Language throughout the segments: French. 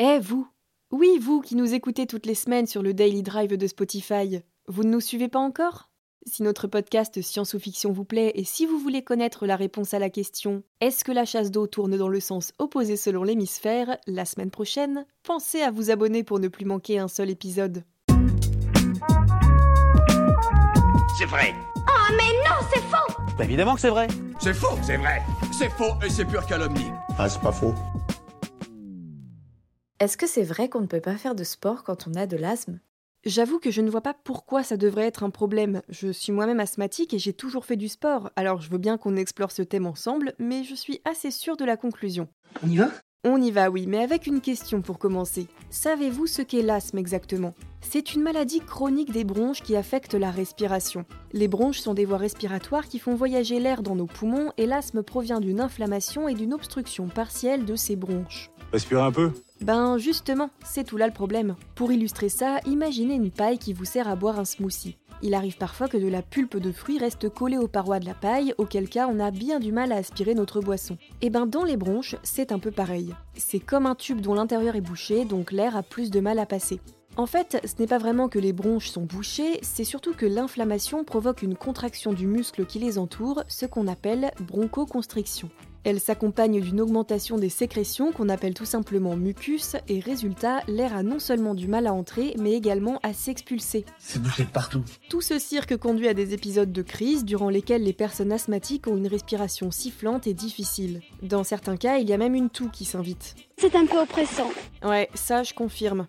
Eh, vous Oui, vous qui nous écoutez toutes les semaines sur le Daily Drive de Spotify, vous ne nous suivez pas encore? Si notre podcast Science ou Fiction vous plaît et si vous voulez connaître la réponse à la question Est-ce que la chasse d'eau tourne dans le sens opposé selon l'hémisphère? La semaine prochaine, pensez à vous abonner pour ne plus manquer un seul épisode. C'est vrai. Oh mais non, c'est faux Bah évidemment que c'est vrai. C'est faux, c'est vrai. C'est faux et c'est pure calomnie. Ah, c'est pas faux. Est-ce que c'est vrai qu'on ne peut pas faire de sport quand on a de l'asthme? J'avoue que je ne vois pas pourquoi ça devrait être un problème. Je suis moi-même asthmatique et j'ai toujours fait du sport, alors je veux bien qu'on explore ce thème ensemble, mais je suis assez sûre de la conclusion. On y va? On y va, oui, mais avec une question pour commencer. Savez-vous ce qu'est l'asthme exactement? C'est une maladie chronique des bronches qui affecte la respiration. Les bronches sont des voies respiratoires qui font voyager l'air dans nos poumons et l'asthme provient d'une inflammation et d'une obstruction partielle de ces bronches. Respire un peu. Ben justement, c'est tout là le problème. Pour illustrer ça, imaginez une paille qui vous sert à boire un smoothie. Il arrive parfois que de la pulpe de fruits reste collée aux parois de la paille, auquel cas on a bien du mal à aspirer notre boisson. Et ben dans les bronches, c'est un peu pareil. C'est comme un tube dont l'intérieur est bouché, donc l'air a plus de mal à passer. En fait, ce n'est pas vraiment que les bronches sont bouchées, c'est surtout que l'inflammation provoque une contraction du muscle qui les entoure, ce qu'on appelle bronchoconstriction. Elle s'accompagne d'une augmentation des sécrétions qu'on appelle tout simplement mucus, et résultat, l'air a non seulement du mal à entrer, mais également à s'expulser. C'est bouché de partout. Tout ce cirque conduit à des épisodes de crise durant lesquels les personnes asthmatiques ont une respiration sifflante et difficile. Dans certains cas, il y a même une toux qui s'invite. C'est un peu oppressant. Ouais, ça je confirme.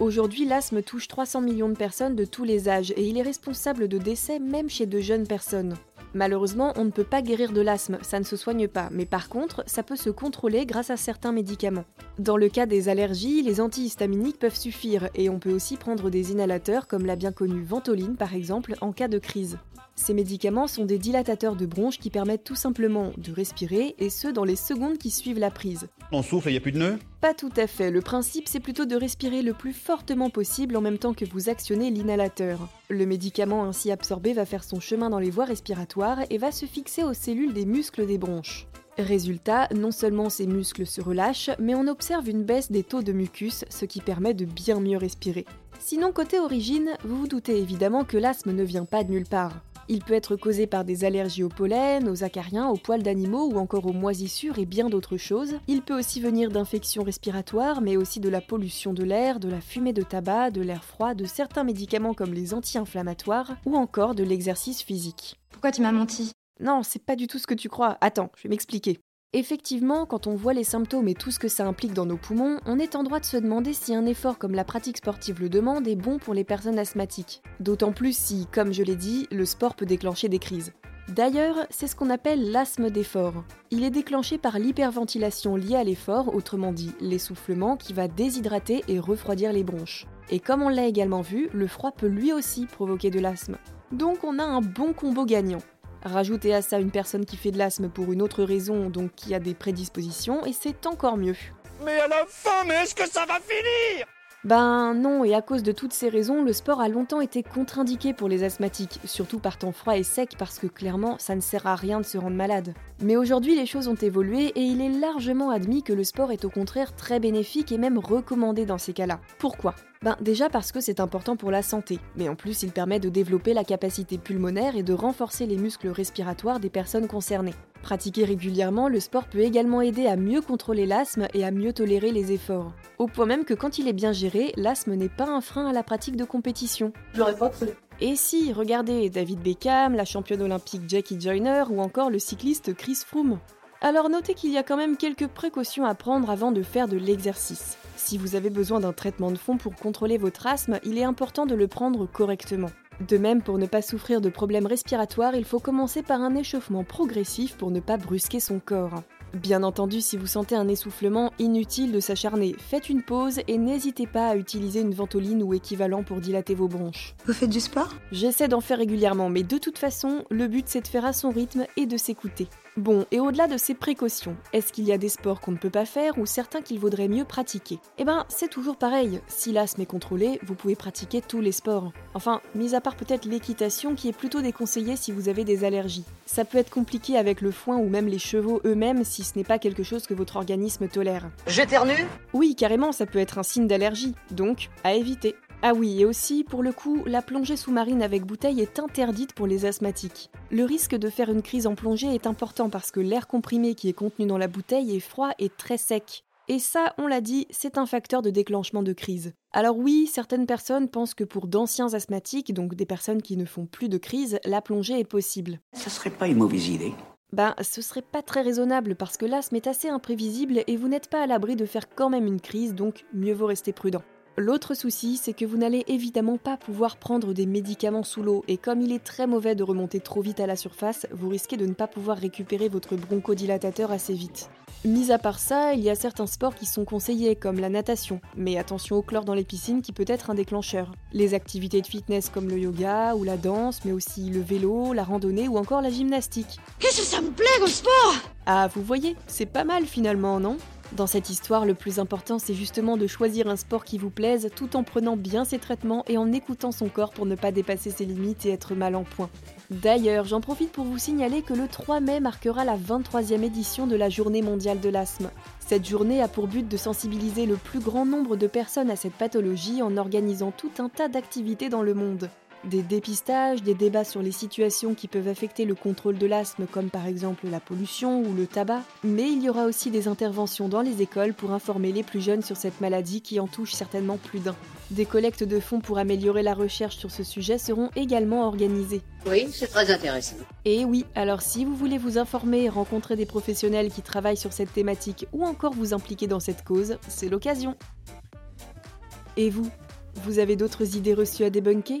Aujourd'hui, l'asthme touche 300 millions de personnes de tous les âges et il est responsable de décès même chez de jeunes personnes. Malheureusement, on ne peut pas guérir de l'asthme, ça ne se soigne pas, mais par contre, ça peut se contrôler grâce à certains médicaments. Dans le cas des allergies, les antihistaminiques peuvent suffire, et on peut aussi prendre des inhalateurs comme la bien connue Ventoline par exemple en cas de crise. Ces médicaments sont des dilatateurs de bronches qui permettent tout simplement de respirer, et ce dans les secondes qui suivent la prise. On souffle et y a plus de nœuds? Pas tout à fait, le principe c'est plutôt de respirer le plus fortement possible en même temps que vous actionnez l'inhalateur. Le médicament ainsi absorbé va faire son chemin dans les voies respiratoires et va se fixer aux cellules des muscles des bronches. Résultat, non seulement ces muscles se relâchent, mais on observe une baisse des taux de mucus, ce qui permet de bien mieux respirer. Sinon, côté origine, vous vous doutez évidemment que l'asthme ne vient pas de nulle part. Il peut être causé par des allergies au pollen, aux acariens, aux poils d'animaux ou encore aux moisissures et bien d'autres choses. Il peut aussi venir d'infections respiratoires, mais aussi de la pollution de l'air, de la fumée de tabac, de l'air froid, de certains médicaments comme les anti-inflammatoires ou encore de l'exercice physique. Pourquoi tu m'as menti? Non, c'est pas du tout ce que tu crois. Attends, je vais m'expliquer. Effectivement, quand on voit les symptômes et tout ce que ça implique dans nos poumons, on est en droit de se demander si un effort comme la pratique sportive le demande est bon pour les personnes asthmatiques. D'autant plus si, comme je l'ai dit, le sport peut déclencher des crises. D'ailleurs, c'est ce qu'on appelle l'asthme d'effort. Il est déclenché par l'hyperventilation liée à l'effort, autrement dit l'essoufflement, qui va déshydrater et refroidir les bronches. Et comme on l'a également vu, le froid peut lui aussi provoquer de l'asthme. Donc on a un bon combo gagnant. Rajoutez à ça une personne qui fait de l'asthme pour une autre raison, donc qui a des prédispositions, et c'est encore mieux. Mais à la fin, mais est-ce que ça va finir? Ben non, et à cause de toutes ces raisons, le sport a longtemps été contre-indiqué pour les asthmatiques, surtout par temps froid et sec parce que clairement ça ne sert à rien de se rendre malade. Mais aujourd'hui les choses ont évolué et il est largement admis que le sport est au contraire très bénéfique et même recommandé dans ces cas-là. Pourquoi? Ben déjà parce que c'est important pour la santé, mais en plus il permet de développer la capacité pulmonaire et de renforcer les muscles respiratoires des personnes concernées. Pratiquer régulièrement, le sport peut également aider à mieux contrôler l'asthme et à mieux tolérer les efforts. Au point même que quand il est bien géré, l'asthme n'est pas un frein à la pratique de compétition. J'aurais pas cru. Et si, regardez David Beckham, la championne olympique Jackie Joyner ou encore le cycliste Chris Froome. Alors notez qu'il y a quand même quelques précautions à prendre avant de faire de l'exercice. Si vous avez besoin d'un traitement de fond pour contrôler votre asthme, il est important de le prendre correctement. De même, pour ne pas souffrir de problèmes respiratoires, il faut commencer par un échauffement progressif pour ne pas brusquer son corps. Bien entendu, si vous sentez un essoufflement, inutile de s'acharner, faites une pause et n'hésitez pas à utiliser une ventoline ou équivalent pour dilater vos bronches. Vous faites du sport? J'essaie d'en faire régulièrement, mais de toute façon, le but c'est de faire à son rythme et de s'écouter. Bon, et au-delà de ces précautions, est-ce qu'il y a des sports qu'on ne peut pas faire ou certains qu'il vaudrait mieux pratiquer? Eh ben, c'est toujours pareil. Si l'asthme est contrôlé, vous pouvez pratiquer tous les sports. Enfin, mis à part peut-être l'équitation qui est plutôt déconseillée si vous avez des allergies. Ça peut être compliqué avec le foin ou même les chevaux eux-mêmes si ce n'est pas quelque chose que votre organisme tolère. J'éternue? Oui, carrément, ça peut être un signe d'allergie, donc à éviter. Ah oui, et aussi, pour le coup, la plongée sous-marine avec bouteille est interdite pour les asthmatiques. Le risque de faire une crise en plongée est important parce que l'air comprimé qui est contenu dans la bouteille est froid et très sec. Et ça, on l'a dit, c'est un facteur de déclenchement de crise. Alors oui, certaines personnes pensent que pour d'anciens asthmatiques, donc des personnes qui ne font plus de crise, la plongée est possible. Ça serait pas une mauvaise idée. Ben, ce serait pas très raisonnable parce que l'asthme est assez imprévisible et vous n'êtes pas à l'abri de faire quand même une crise, donc mieux vaut rester prudent. L'autre souci, c'est que vous n'allez évidemment pas pouvoir prendre des médicaments sous l'eau, et comme il est très mauvais de remonter trop vite à la surface, vous risquez de ne pas pouvoir récupérer votre bronchodilatateur assez vite. Mis à part ça, il y a certains sports qui sont conseillés, comme la natation, mais attention au chlore dans les piscines qui peut être un déclencheur. Les activités de fitness comme le yoga ou la danse, mais aussi le vélo, la randonnée ou encore la gymnastique. Qu'est-ce que ça me plaît le sport Ah, vous voyez, c'est pas mal finalement, non? Dans cette histoire, le plus important, c'est justement de choisir un sport qui vous plaise tout en prenant bien ses traitements et en écoutant son corps pour ne pas dépasser ses limites et être mal en point. D'ailleurs, j'en profite pour vous signaler que le 3 mai marquera la 23e édition de la Journée mondiale de l'asthme. Cette journée a pour but de sensibiliser le plus grand nombre de personnes à cette pathologie en organisant tout un tas d'activités dans le monde. Des dépistages, des débats sur les situations qui peuvent affecter le contrôle de l'asthme, comme par exemple la pollution ou le tabac, mais il y aura aussi des interventions dans les écoles pour informer les plus jeunes sur cette maladie qui en touche certainement plus d'un. Des collectes de fonds pour améliorer la recherche sur ce sujet seront également organisées. Oui, c'est très intéressant. Et oui, alors si vous voulez vous informer, rencontrer des professionnels qui travaillent sur cette thématique ou encore vous impliquer dans cette cause, c'est l'occasion. Et vous Vous avez d'autres idées reçues à débunker?